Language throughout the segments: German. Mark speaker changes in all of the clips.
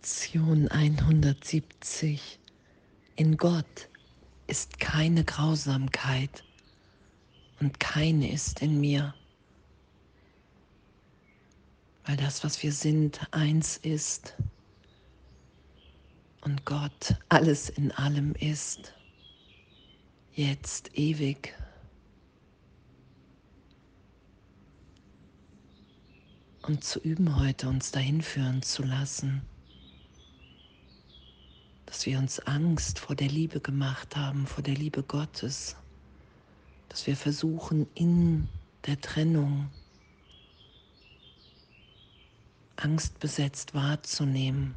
Speaker 1: Lektion 170. In Gott ist keine Grausamkeit und keine ist in mir, weil das, was wir sind, eins ist und Gott alles in allem ist, jetzt ewig. Und zu üben heute, uns dahin führen zu lassen dass wir uns Angst vor der Liebe gemacht haben, vor der Liebe Gottes, dass wir versuchen in der Trennung Angst besetzt wahrzunehmen,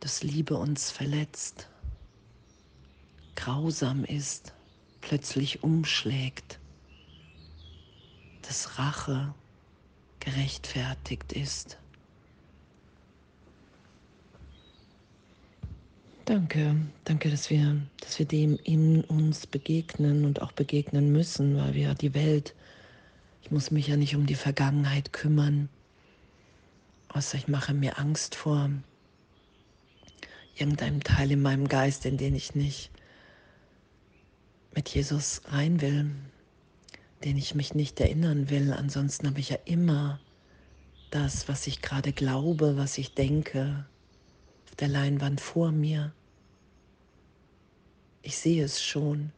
Speaker 1: dass Liebe uns verletzt, grausam ist, plötzlich umschlägt, dass Rache gerechtfertigt ist. Danke, danke, dass wir, dass wir dem in uns begegnen und auch begegnen müssen, weil wir die Welt, ich muss mich ja nicht um die Vergangenheit kümmern, außer ich mache mir Angst vor irgendeinem Teil in meinem Geist, in den ich nicht mit Jesus rein will, den ich mich nicht erinnern will. Ansonsten habe ich ja immer das, was ich gerade glaube, was ich denke, der Leinwand vor mir. Ich sehe es schon.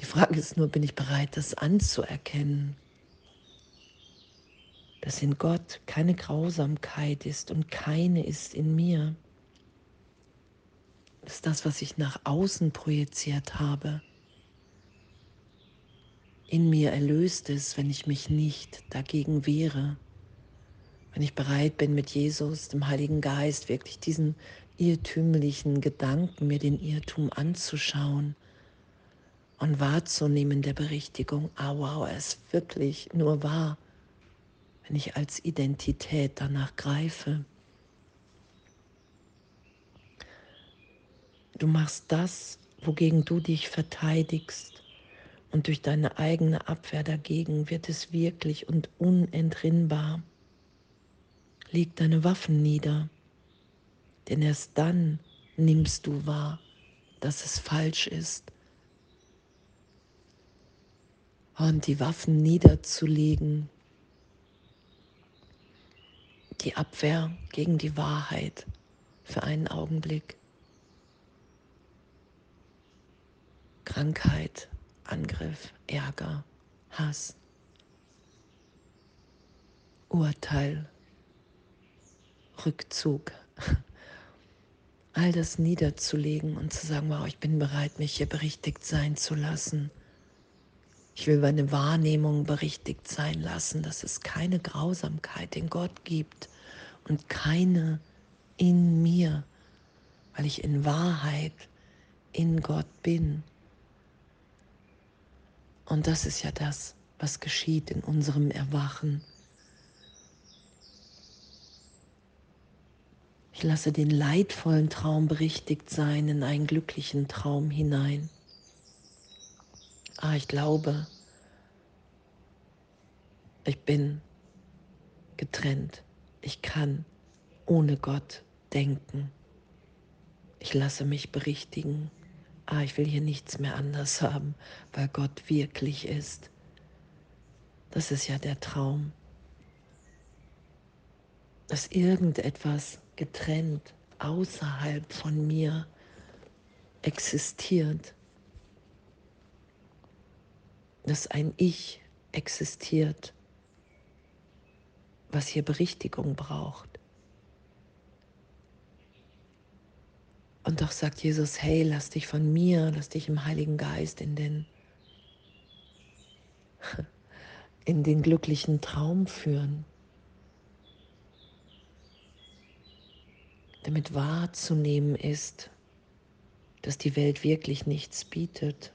Speaker 1: Die Frage ist nur, bin ich bereit, das anzuerkennen? Dass in Gott keine Grausamkeit ist und keine ist in mir. Das ist das, was ich nach außen projiziert habe. In mir erlöst ist, wenn ich mich nicht dagegen wehre wenn ich bereit bin, mit Jesus, dem Heiligen Geist, wirklich diesen irrtümlichen Gedanken, mir den Irrtum anzuschauen und wahrzunehmen der Berichtigung, ah wow, er ist wirklich nur wahr, wenn ich als Identität danach greife. Du machst das, wogegen du dich verteidigst. Und durch deine eigene Abwehr dagegen wird es wirklich und unentrinnbar leg deine Waffen nieder, denn erst dann nimmst du wahr, dass es falsch ist. Und die Waffen niederzulegen, die Abwehr gegen die Wahrheit für einen Augenblick. Krankheit, Angriff, Ärger, Hass, Urteil, Rückzug, all das niederzulegen und zu sagen, wow, ich bin bereit, mich hier berichtigt sein zu lassen. Ich will meine Wahrnehmung berichtigt sein lassen, dass es keine Grausamkeit in Gott gibt und keine in mir, weil ich in Wahrheit in Gott bin. Und das ist ja das, was geschieht in unserem Erwachen Ich lasse den leidvollen Traum berichtigt sein in einen glücklichen Traum hinein. Ah, ich glaube, ich bin getrennt. Ich kann ohne Gott denken. Ich lasse mich berichtigen. Ah, ich will hier nichts mehr anders haben, weil Gott wirklich ist. Das ist ja der Traum, dass irgendetwas getrennt, außerhalb von mir existiert, dass ein Ich existiert, was hier Berichtigung braucht. Und doch sagt Jesus, hey, lass dich von mir, lass dich im Heiligen Geist in den, in den glücklichen Traum führen. Damit wahrzunehmen ist, dass die Welt wirklich nichts bietet.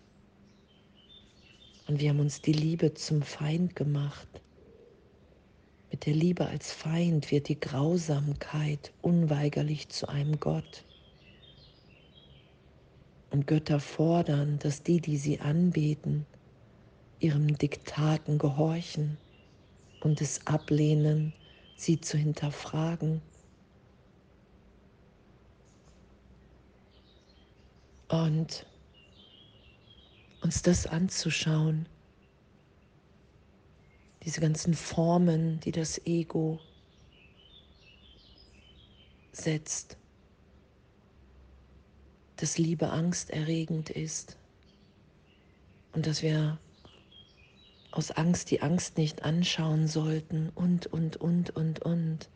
Speaker 1: Und wir haben uns die Liebe zum Feind gemacht. Mit der Liebe als Feind wird die Grausamkeit unweigerlich zu einem Gott. Und Götter fordern, dass die, die sie anbeten, ihrem Diktaten gehorchen und es ablehnen, sie zu hinterfragen Und uns das anzuschauen, diese ganzen Formen, die das Ego setzt, dass Liebe angsterregend ist und dass wir aus Angst die Angst nicht anschauen sollten und, und, und, und, und.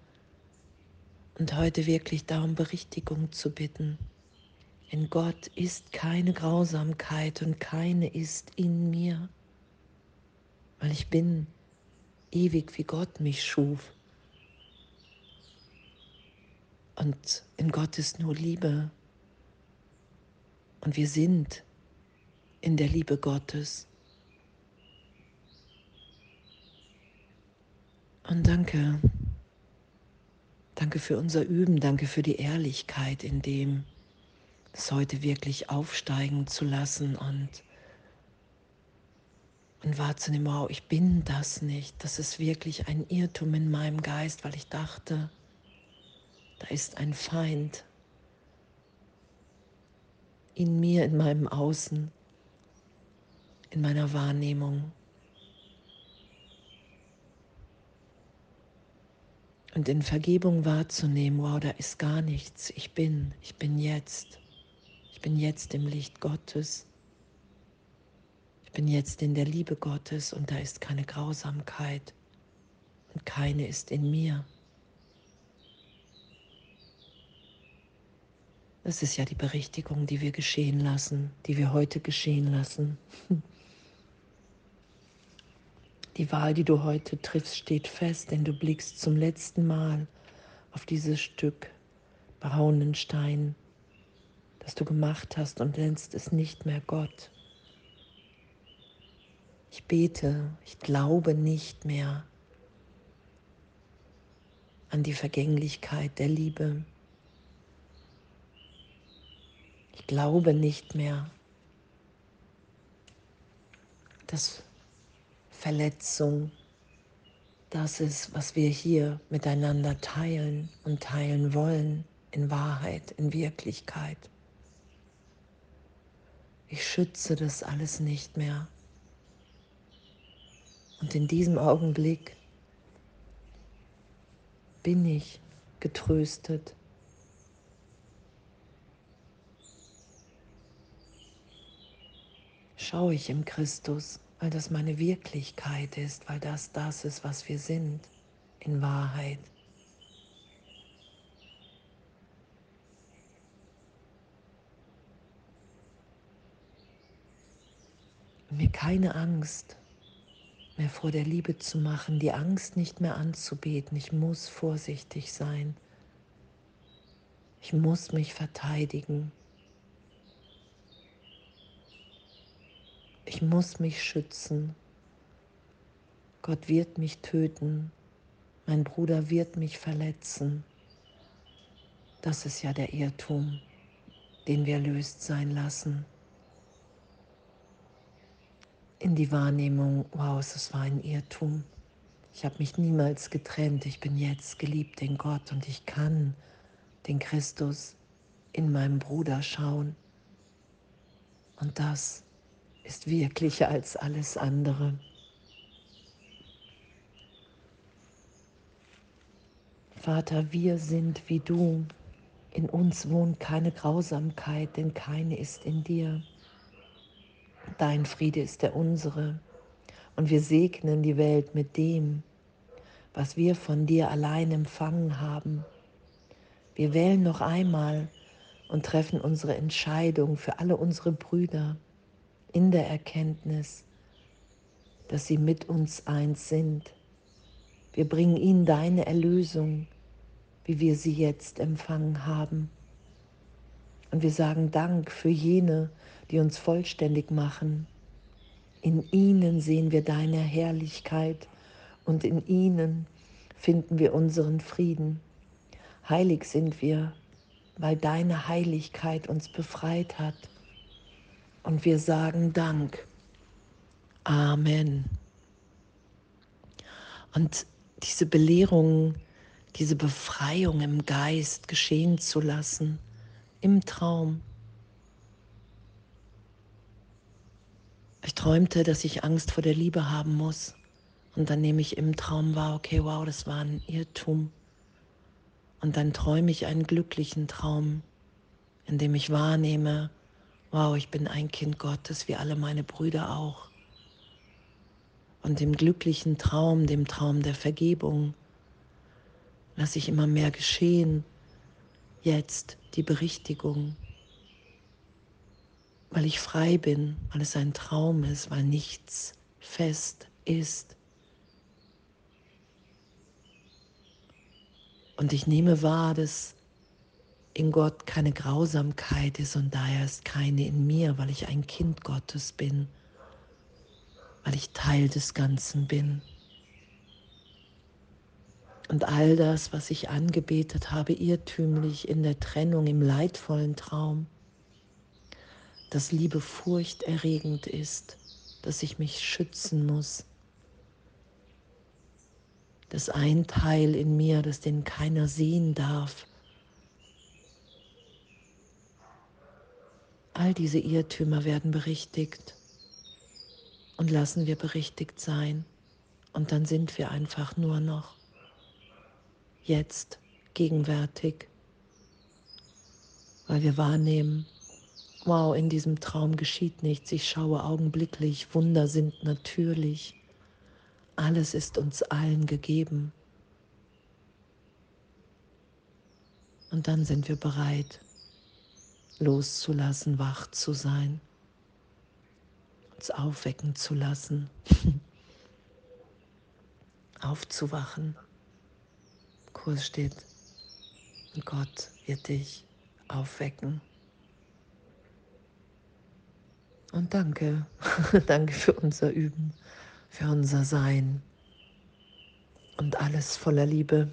Speaker 1: Und heute wirklich darum Berichtigung zu bitten. In Gott ist keine Grausamkeit und keine ist in mir, weil ich bin ewig, wie Gott mich schuf. Und in Gott ist nur Liebe. Und wir sind in der Liebe Gottes. Und danke, danke für unser Üben, danke für die Ehrlichkeit in dem, es heute wirklich aufsteigen zu lassen und, und wahrzunehmen, wow, ich bin das nicht. Das ist wirklich ein Irrtum in meinem Geist, weil ich dachte, da ist ein Feind in mir, in meinem Außen, in meiner Wahrnehmung. Und in Vergebung wahrzunehmen, wow, da ist gar nichts. Ich bin, ich bin jetzt. Ich bin jetzt im Licht Gottes. Ich bin jetzt in der Liebe Gottes und da ist keine Grausamkeit und keine ist in mir. Das ist ja die Berichtigung, die wir geschehen lassen, die wir heute geschehen lassen. Die Wahl, die du heute triffst, steht fest, denn du blickst zum letzten Mal auf dieses Stück braunen Stein, das du gemacht hast und nennst es nicht mehr Gott. Ich bete, ich glaube nicht mehr an die Vergänglichkeit der Liebe. Ich glaube nicht mehr, dass Verletzung das ist, was wir hier miteinander teilen und teilen wollen in Wahrheit, in Wirklichkeit. Ich schütze das alles nicht mehr. Und in diesem Augenblick bin ich getröstet schaue ich im Christus, weil das meine Wirklichkeit ist, weil das das ist, was wir sind in Wahrheit. Mir keine Angst mehr vor der Liebe zu machen, die Angst nicht mehr anzubeten. Ich muss vorsichtig sein. Ich muss mich verteidigen. Ich muss mich schützen. Gott wird mich töten. Mein Bruder wird mich verletzen. Das ist ja der Irrtum, den wir löst sein lassen. In die Wahrnehmung, wow, es war ein Irrtum. Ich habe mich niemals getrennt. Ich bin jetzt geliebt in Gott und ich kann den Christus in meinem Bruder schauen. Und das ist wirklicher als alles andere. Vater, wir sind wie du. In uns wohnt keine Grausamkeit, denn keine ist in dir. Dein Friede ist der unsere. Und wir segnen die Welt mit dem, was wir von dir allein empfangen haben. Wir wählen noch einmal und treffen unsere Entscheidung für alle unsere Brüder in der Erkenntnis, dass sie mit uns eins sind. Wir bringen ihnen deine Erlösung, wie wir sie jetzt empfangen haben. Und wir sagen Dank für jene, die uns vollständig machen. In ihnen sehen wir deine Herrlichkeit und in ihnen finden wir unseren Frieden. Heilig sind wir, weil deine Heiligkeit uns befreit hat und wir sagen Dank. Amen. Und diese Belehrung, diese Befreiung im Geist geschehen zu lassen, im Traum, Ich träumte, dass ich Angst vor der Liebe haben muss. Und dann nehme ich im Traum wahr, okay, wow, das war ein Irrtum. Und dann träume ich einen glücklichen Traum, in dem ich wahrnehme, wow, ich bin ein Kind Gottes, wie alle meine Brüder auch. Und dem glücklichen Traum, dem Traum der Vergebung, lasse ich immer mehr geschehen. Jetzt die Berichtigung, weil ich frei bin, weil es ein Traum ist, weil nichts fest ist. Und ich nehme wahr, dass in Gott keine Grausamkeit ist und daher ist keine in mir, weil ich ein Kind Gottes bin, weil ich Teil des Ganzen bin. Und all das, was ich angebetet habe, irrtümlich in der Trennung, im leidvollen Traum, dass Liebe furchterregend ist, dass ich mich schützen muss, dass ein Teil in mir, das den keiner sehen darf, all diese Irrtümer werden berichtigt und lassen wir berichtigt sein. Und dann sind wir einfach nur noch jetzt gegenwärtig, weil wir wahrnehmen, wow, in diesem Traum geschieht nichts, ich schaue augenblicklich, Wunder sind natürlich, alles ist uns allen gegeben. Und dann sind wir bereit, loszulassen, wach zu sein, uns aufwecken zu lassen, aufzuwachen. Kurs steht, und Gott wird dich aufwecken. Und danke, danke für unser Üben, für unser Sein und alles voller Liebe.